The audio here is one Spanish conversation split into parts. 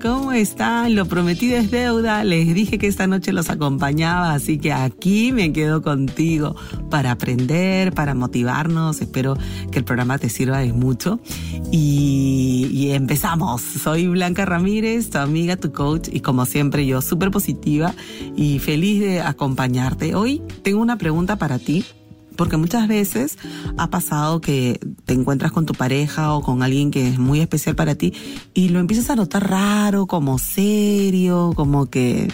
¿Cómo están? Lo prometido es deuda. Les dije que esta noche los acompañaba, así que aquí me quedo contigo para aprender, para motivarnos. Espero que el programa te sirva de mucho. Y, y empezamos. Soy Blanca Ramírez, tu amiga, tu coach, y como siempre yo súper positiva y feliz de acompañarte. Hoy tengo una pregunta para ti porque muchas veces ha pasado que te encuentras con tu pareja o con alguien que es muy especial para ti y lo empiezas a notar raro, como serio, como que,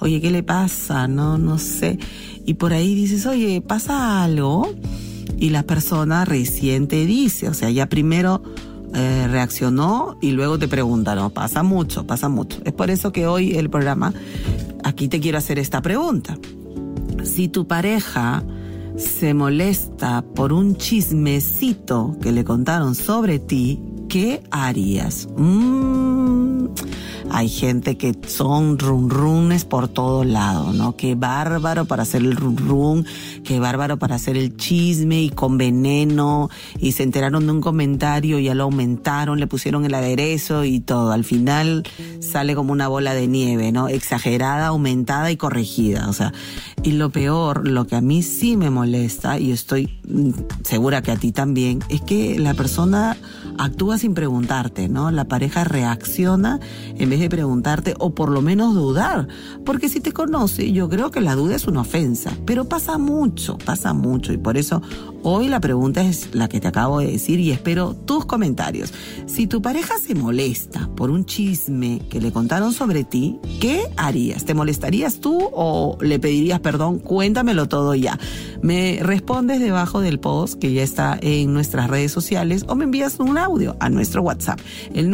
oye, ¿qué le pasa? No, no sé. Y por ahí dices, oye, ¿pasa algo? Y la persona recién te dice, o sea, ya primero eh, reaccionó y luego te pregunta, no, pasa mucho, pasa mucho. Es por eso que hoy el programa, aquí te quiero hacer esta pregunta. Si tu pareja se molesta por un chismecito que le contaron sobre ti, ¿qué harías? Mm, hay gente que son run runes por todo lado, ¿no? Qué bárbaro para hacer el run run, qué bárbaro para hacer el chisme y con veneno y se enteraron de un comentario y ya lo aumentaron, le pusieron el aderezo y todo. Al final sale como una bola de nieve, ¿no? Exagerada, aumentada y corregida, o sea. Y lo peor, lo que a mí sí me molesta y estoy segura que a ti también, es que la persona actúa sin preguntarte, ¿no? La pareja reacciona en de preguntarte o por lo menos dudar. Porque si te conoce, yo creo que la duda es una ofensa. Pero pasa mucho, pasa mucho. Y por eso hoy la pregunta es la que te acabo de decir y espero tus comentarios. Si tu pareja se molesta por un chisme que le contaron sobre ti, ¿qué harías? ¿Te molestarías tú o le pedirías perdón? Cuéntamelo todo ya. Me respondes debajo del post que ya está en nuestras redes sociales o me envías un audio a nuestro WhatsApp, el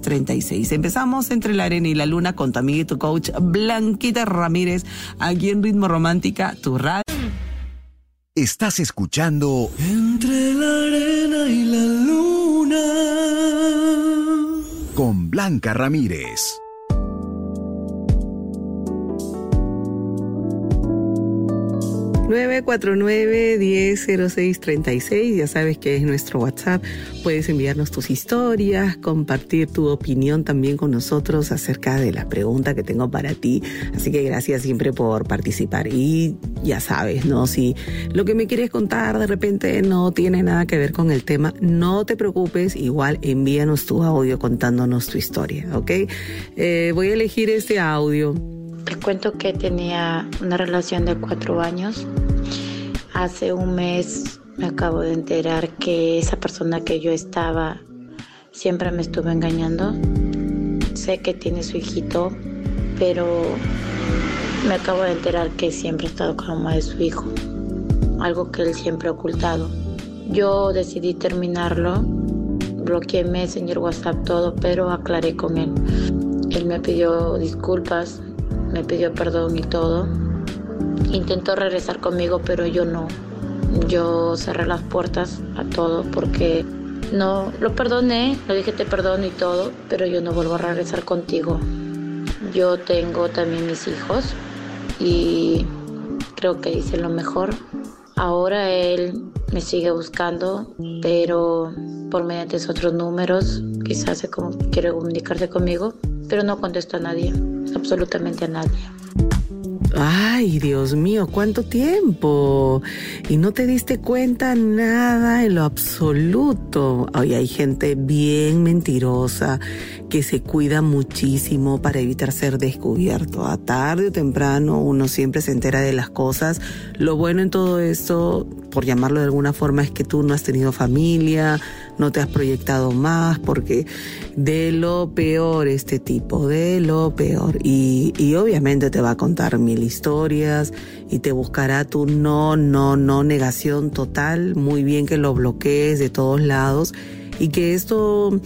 949-1006-36. Empezamos entre la arena y la luna con tu amiga y tu coach Blanquita Ramírez, aquí en Ritmo Romántica, tu radio. Estás escuchando Entre la arena y la luna. con Blanca Ramírez. 949-100636, ya sabes que es nuestro WhatsApp. Puedes enviarnos tus historias, compartir tu opinión también con nosotros acerca de la pregunta que tengo para ti. Así que gracias siempre por participar. Y ya sabes, ¿no? Si lo que me quieres contar de repente no tiene nada que ver con el tema, no te preocupes, igual envíanos tu audio contándonos tu historia, ¿ok? Eh, voy a elegir este audio. Te cuento que tenía una relación de cuatro años. Hace un mes me acabo de enterar que esa persona que yo estaba siempre me estuvo engañando. Sé que tiene su hijito, pero me acabo de enterar que siempre ha estado con la mamá de su hijo. Algo que él siempre ha ocultado. Yo decidí terminarlo. Bloqueé Messenger, WhatsApp, todo, pero aclaré con él. Él me pidió disculpas, me pidió perdón y todo. Intentó regresar conmigo, pero yo no. Yo cerré las puertas a todo porque no lo perdoné, le dije te perdono y todo, pero yo no vuelvo a regresar contigo. Yo tengo también mis hijos y creo que hice lo mejor. Ahora él me sigue buscando, pero por mediante otros números, quizás se como quiere comunicarse conmigo, pero no contesto a nadie, absolutamente a nadie. Ay, Dios mío, ¿cuánto tiempo? Y no te diste cuenta nada en lo absoluto. Ay, hay gente bien mentirosa que se cuida muchísimo para evitar ser descubierto. A tarde o temprano uno siempre se entera de las cosas. Lo bueno en todo esto, por llamarlo de alguna forma, es que tú no has tenido familia, no te has proyectado más, porque de lo peor este tipo, de lo peor. Y, y obviamente te va a contar mil historias y te buscará tu no, no, no negación total. Muy bien que lo bloquees de todos lados y que esto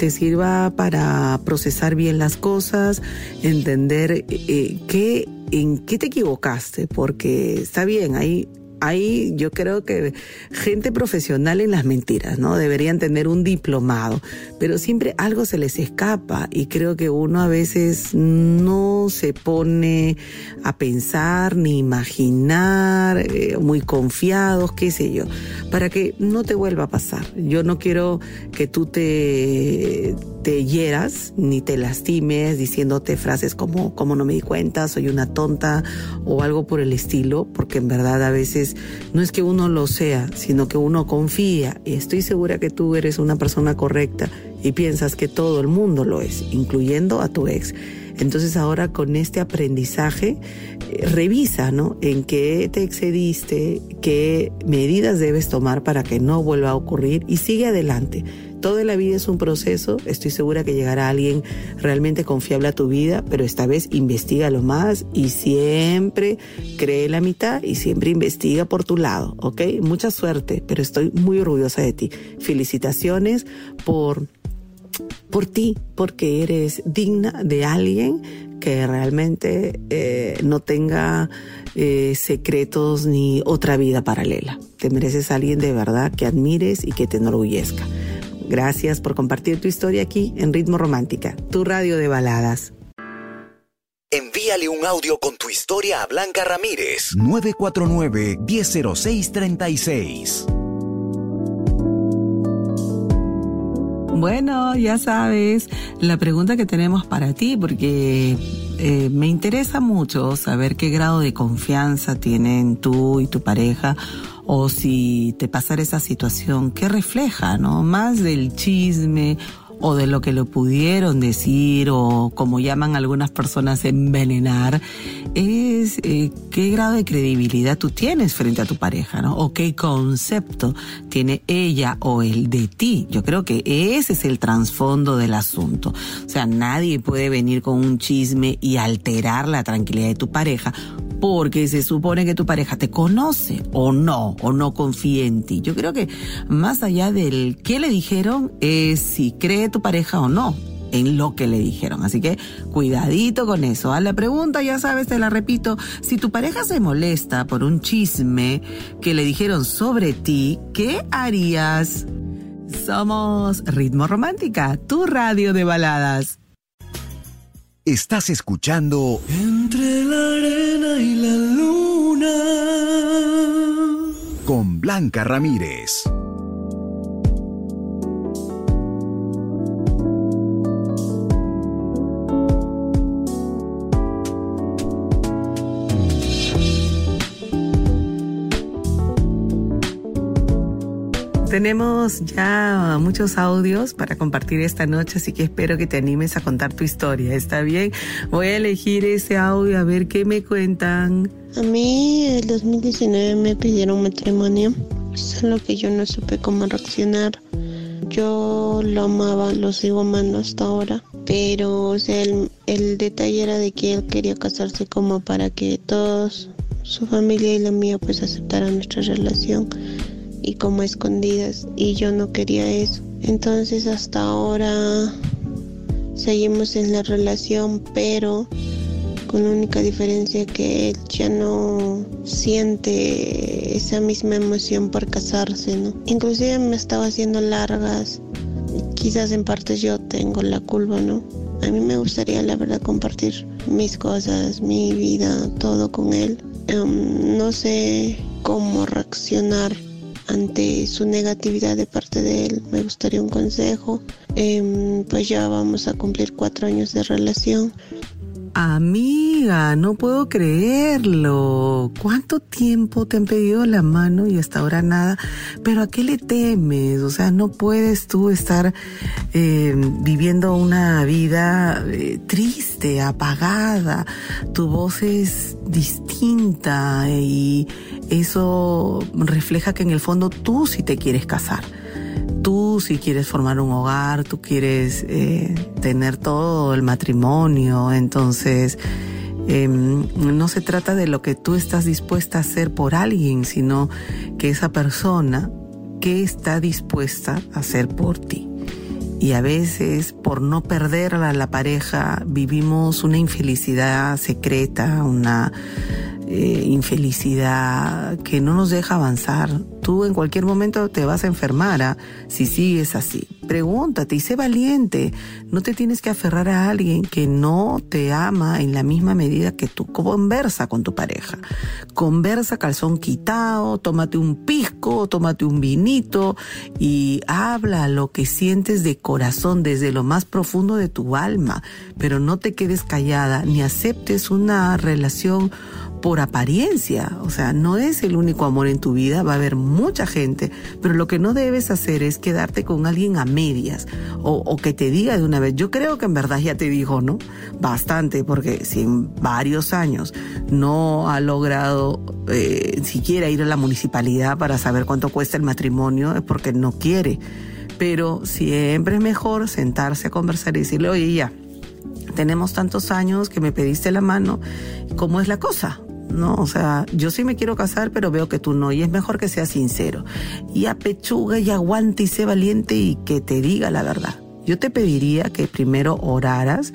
te sirva para procesar bien las cosas, entender eh, qué, en qué te equivocaste, porque está bien, hay hay, yo creo que gente profesional en las mentiras, ¿no? Deberían tener un diplomado, pero siempre algo se les escapa y creo que uno a veces no se pone a pensar ni imaginar, eh, muy confiados, qué sé yo, para que no te vuelva a pasar. Yo no quiero que tú te, te hieras ni te lastimes diciéndote frases como, como no me di cuenta, soy una tonta o algo por el estilo, porque en verdad a veces no es que uno lo sea, sino que uno confía y estoy segura que tú eres una persona correcta y piensas que todo el mundo lo es, incluyendo a tu ex. Entonces ahora con este aprendizaje, eh, revisa, ¿no? En qué te excediste, qué medidas debes tomar para que no vuelva a ocurrir y sigue adelante. Toda la vida es un proceso, estoy segura que llegará alguien realmente confiable a tu vida, pero esta vez investiga lo más y siempre cree la mitad y siempre investiga por tu lado, ¿ok? Mucha suerte, pero estoy muy orgullosa de ti. Felicitaciones por por ti, porque eres digna de alguien que realmente eh, no tenga eh, secretos ni otra vida paralela. Te mereces a alguien de verdad que admires y que te enorgullezca. Gracias por compartir tu historia aquí en Ritmo Romántica, tu radio de baladas. Envíale un audio con tu historia a Blanca Ramírez. 949-100636. Bueno, ya sabes la pregunta que tenemos para ti, porque eh, me interesa mucho saber qué grado de confianza tienen tú y tu pareja o si te pasara esa situación, ¿qué refleja, no? Más del chisme o de lo que lo pudieron decir o como llaman algunas personas envenenar, es eh, qué grado de credibilidad tú tienes frente a tu pareja, ¿no? O qué concepto tiene ella o él de ti. Yo creo que ese es el trasfondo del asunto. O sea, nadie puede venir con un chisme y alterar la tranquilidad de tu pareja porque se supone que tu pareja te conoce o no, o no confía en ti. Yo creo que más allá del qué le dijeron es si cree tu pareja o no en lo que le dijeron. Así que cuidadito con eso. A la pregunta, ya sabes, te la repito, si tu pareja se molesta por un chisme que le dijeron sobre ti, ¿qué harías? Somos Ritmo Romántica, tu radio de baladas. Estás escuchando Entre la arena y la luna. Con Blanca Ramírez. Tenemos ya muchos audios para compartir esta noche, así que espero que te animes a contar tu historia. ¿Está bien? Voy a elegir ese audio a ver qué me cuentan. A mí el 2019 me pidieron matrimonio, solo que yo no supe cómo reaccionar. Yo lo amaba, lo sigo amando hasta ahora, pero el, el detalle era de que él quería casarse como para que todos, su familia y la mía, pues aceptaran nuestra relación y como escondidas y yo no quería eso. Entonces hasta ahora seguimos en la relación, pero con la única diferencia que él ya no siente esa misma emoción por casarse, ¿no? Inclusive me estaba haciendo largas, quizás en parte yo tengo la culpa, ¿no? A mí me gustaría la verdad compartir mis cosas, mi vida, todo con él. Um, no sé cómo reaccionar ante su negatividad de parte de él. Me gustaría un consejo. Em, pues ya vamos a cumplir cuatro años de relación. Amiga, no puedo creerlo. ¿Cuánto tiempo te han pedido la mano y hasta ahora nada? Pero ¿a qué le temes? O sea, no puedes tú estar eh, viviendo una vida eh, triste, apagada. Tu voz es distinta y eso refleja que en el fondo tú sí te quieres casar tú si quieres formar un hogar, tú quieres eh, tener todo el matrimonio, entonces em, no se trata de lo que tú estás dispuesta a hacer por alguien, sino que esa persona, ¿qué está dispuesta a hacer por ti? y a veces por no perder a la pareja vivimos una infelicidad secreta, una eh, infelicidad que no nos deja avanzar. Tú en cualquier momento te vas a enfermar ¿ah? si sigues así. Pregúntate y sé valiente. No te tienes que aferrar a alguien que no te ama en la misma medida que tú. Conversa con tu pareja. Conversa calzón quitado, tómate un pisco, tómate un vinito y habla lo que sientes de corazón desde lo más profundo de tu alma. Pero no te quedes callada ni aceptes una relación por apariencia. O sea, no es el único amor en tu vida, va a haber mucha gente, pero lo que no debes hacer es quedarte con alguien a medias o, que te diga de una vez. Yo creo que en verdad ya te dijo, ¿no? Bastante, porque si en varios años no ha logrado eh, siquiera ir a la municipalidad para saber cuánto cuesta el matrimonio, es porque no quiere. Pero siempre es mejor sentarse a conversar y decirle, oye, ya, tenemos tantos años que me pediste la mano, ¿cómo es la cosa? ¿No? O sea, yo sí me quiero casar, pero veo que tú no, y es mejor que seas sincero. Y apechuga y aguante y sé valiente y que te diga la verdad. Yo te pediría que primero oraras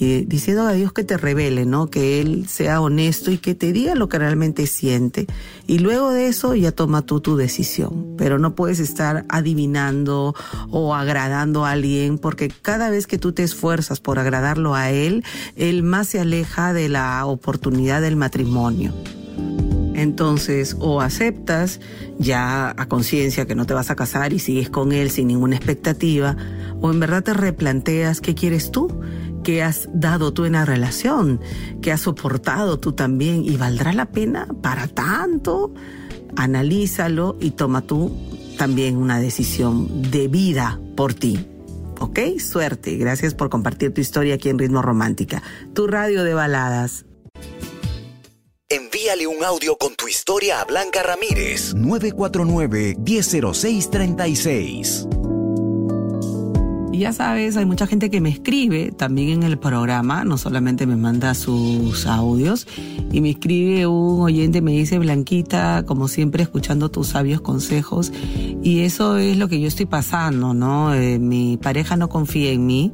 eh, diciendo a Dios que te revele, ¿no? Que Él sea honesto y que te diga lo que realmente siente. Y luego de eso ya toma tú tu decisión. Pero no puedes estar adivinando o agradando a alguien porque cada vez que tú te esfuerzas por agradarlo a Él, Él más se aleja de la oportunidad del matrimonio. Entonces, o aceptas ya a conciencia que no te vas a casar y sigues con él sin ninguna expectativa, o en verdad te replanteas qué quieres tú que has dado tú en la relación, que has soportado tú también y valdrá la pena para tanto. Analízalo y toma tú también una decisión de vida por ti. ¿Ok? Suerte. Gracias por compartir tu historia aquí en Ritmo Romántica, tu radio de baladas. Envíale un audio con tu historia a Blanca Ramírez, 949 100636 y ya sabes, hay mucha gente que me escribe también en el programa, no solamente me manda sus audios, y me escribe un oyente, me dice, Blanquita, como siempre, escuchando tus sabios consejos, y eso es lo que yo estoy pasando, ¿no? Eh, mi pareja no confía en mí,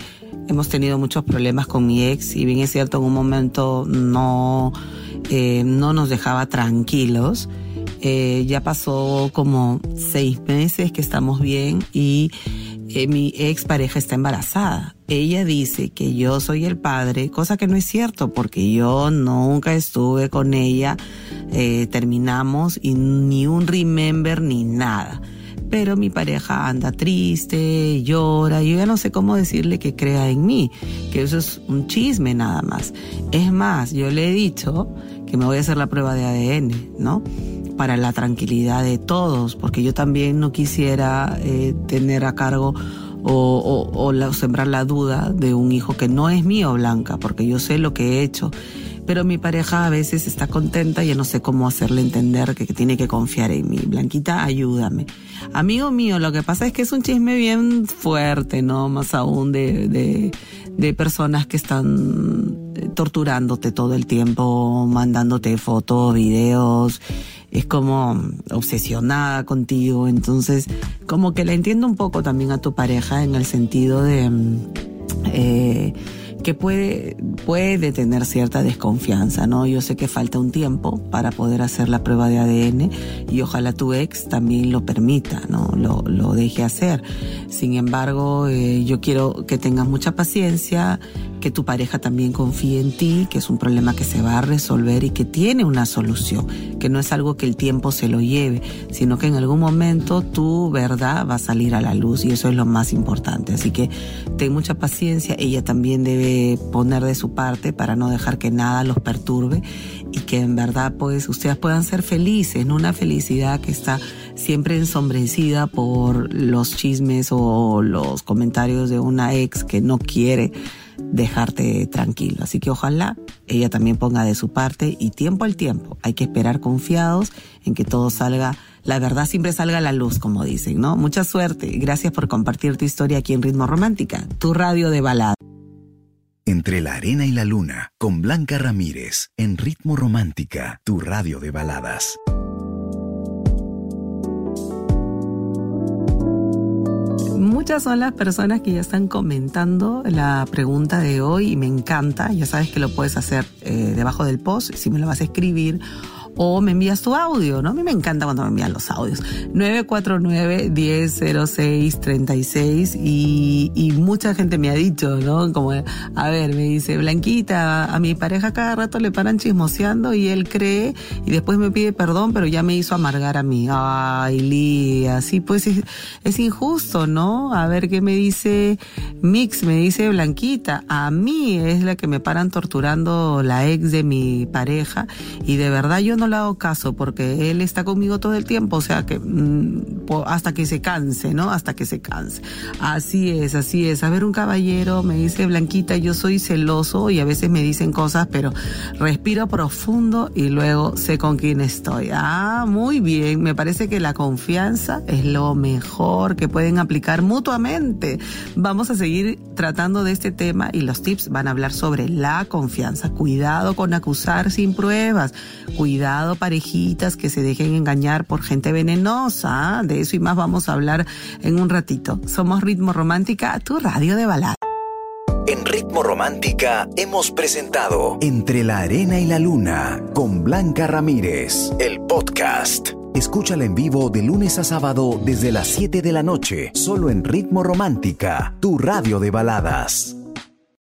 hemos tenido muchos problemas con mi ex, y bien es cierto, en un momento no, eh, no nos dejaba tranquilos. Eh, ya pasó como seis meses que estamos bien y eh, mi ex pareja está embarazada. Ella dice que yo soy el padre, cosa que no es cierto porque yo nunca estuve con ella, eh, terminamos y ni un remember ni nada. Pero mi pareja anda triste, llora, yo ya no sé cómo decirle que crea en mí, que eso es un chisme nada más. Es más, yo le he dicho que me voy a hacer la prueba de ADN, ¿no? Para la tranquilidad de todos, porque yo también no quisiera eh, tener a cargo o, sembrar la duda de un hijo que no es mío, Blanca, porque yo sé lo que he hecho. Pero mi pareja a veces está contenta y yo no sé cómo hacerle entender que, tiene que confiar en mí. Blanquita, ayúdame. Amigo mío, lo que pasa es que es un chisme bien fuerte, ¿no? Más aún de, personas que están torturándote todo el tiempo, mandándote fotos, videos, es como obsesionada contigo, entonces como que la entiendo un poco también a tu pareja en el sentido de... Mm, eh, que puede, puede tener cierta desconfianza, ¿no? Yo sé que falta un tiempo para poder hacer la prueba de ADN y ojalá tu ex también lo permita, ¿no? Lo, lo deje hacer. Sin embargo, eh, yo quiero que tengas mucha paciencia, que tu pareja también confíe en ti, que es un problema que se va a resolver y que tiene una solución, que no es algo que el tiempo se lo lleve, sino que en algún momento tu verdad va a salir a la luz y eso es lo más importante. Así que ten mucha paciencia, ella también debe poner de su parte para no dejar que nada los perturbe y que en verdad pues ustedes puedan ser felices, no una felicidad que está siempre ensombrecida por los chismes o los comentarios de una ex que no quiere dejarte tranquilo. Así que ojalá ella también ponga de su parte y tiempo al tiempo. Hay que esperar confiados en que todo salga, la verdad siempre salga a la luz, como dicen, ¿no? Mucha suerte. Gracias por compartir tu historia aquí en Ritmo Romántica, tu radio de balada. Entre la arena y la luna, con Blanca Ramírez, en Ritmo Romántica, tu radio de baladas. Muchas son las personas que ya están comentando la pregunta de hoy y me encanta. Ya sabes que lo puedes hacer eh, debajo del post si me lo vas a escribir o me envías tu audio, ¿no? A mí me encanta cuando me envían los audios. 949-1006-36 y, y mucha gente me ha dicho, ¿no? Como, a ver, me dice, Blanquita, a mi pareja cada rato le paran chismoseando y él cree y después me pide perdón, pero ya me hizo amargar a mí. Ay, Lía, sí, pues es, es injusto, ¿no? A ver qué me dice Mix, me dice Blanquita, a mí es la que me paran torturando la ex de mi pareja y de verdad yo no le hago caso porque él está conmigo todo el tiempo, o sea que mm, hasta que se canse, ¿no? Hasta que se canse. Así es, así es. A ver, un caballero me dice, Blanquita, yo soy celoso y a veces me dicen cosas, pero respiro profundo y luego sé con quién estoy. Ah, muy bien. Me parece que la confianza es lo mejor que pueden aplicar mutuamente. Vamos a seguir tratando de este tema y los tips van a hablar sobre la confianza. Cuidado con acusar sin pruebas. Parejitas que se dejen engañar por gente venenosa. De eso y más vamos a hablar en un ratito. Somos Ritmo Romántica, tu radio de balada. En Ritmo Romántica hemos presentado Entre la Arena y la Luna con Blanca Ramírez, el podcast. Escúchala en vivo de lunes a sábado desde las 7 de la noche, solo en Ritmo Romántica, tu radio de baladas.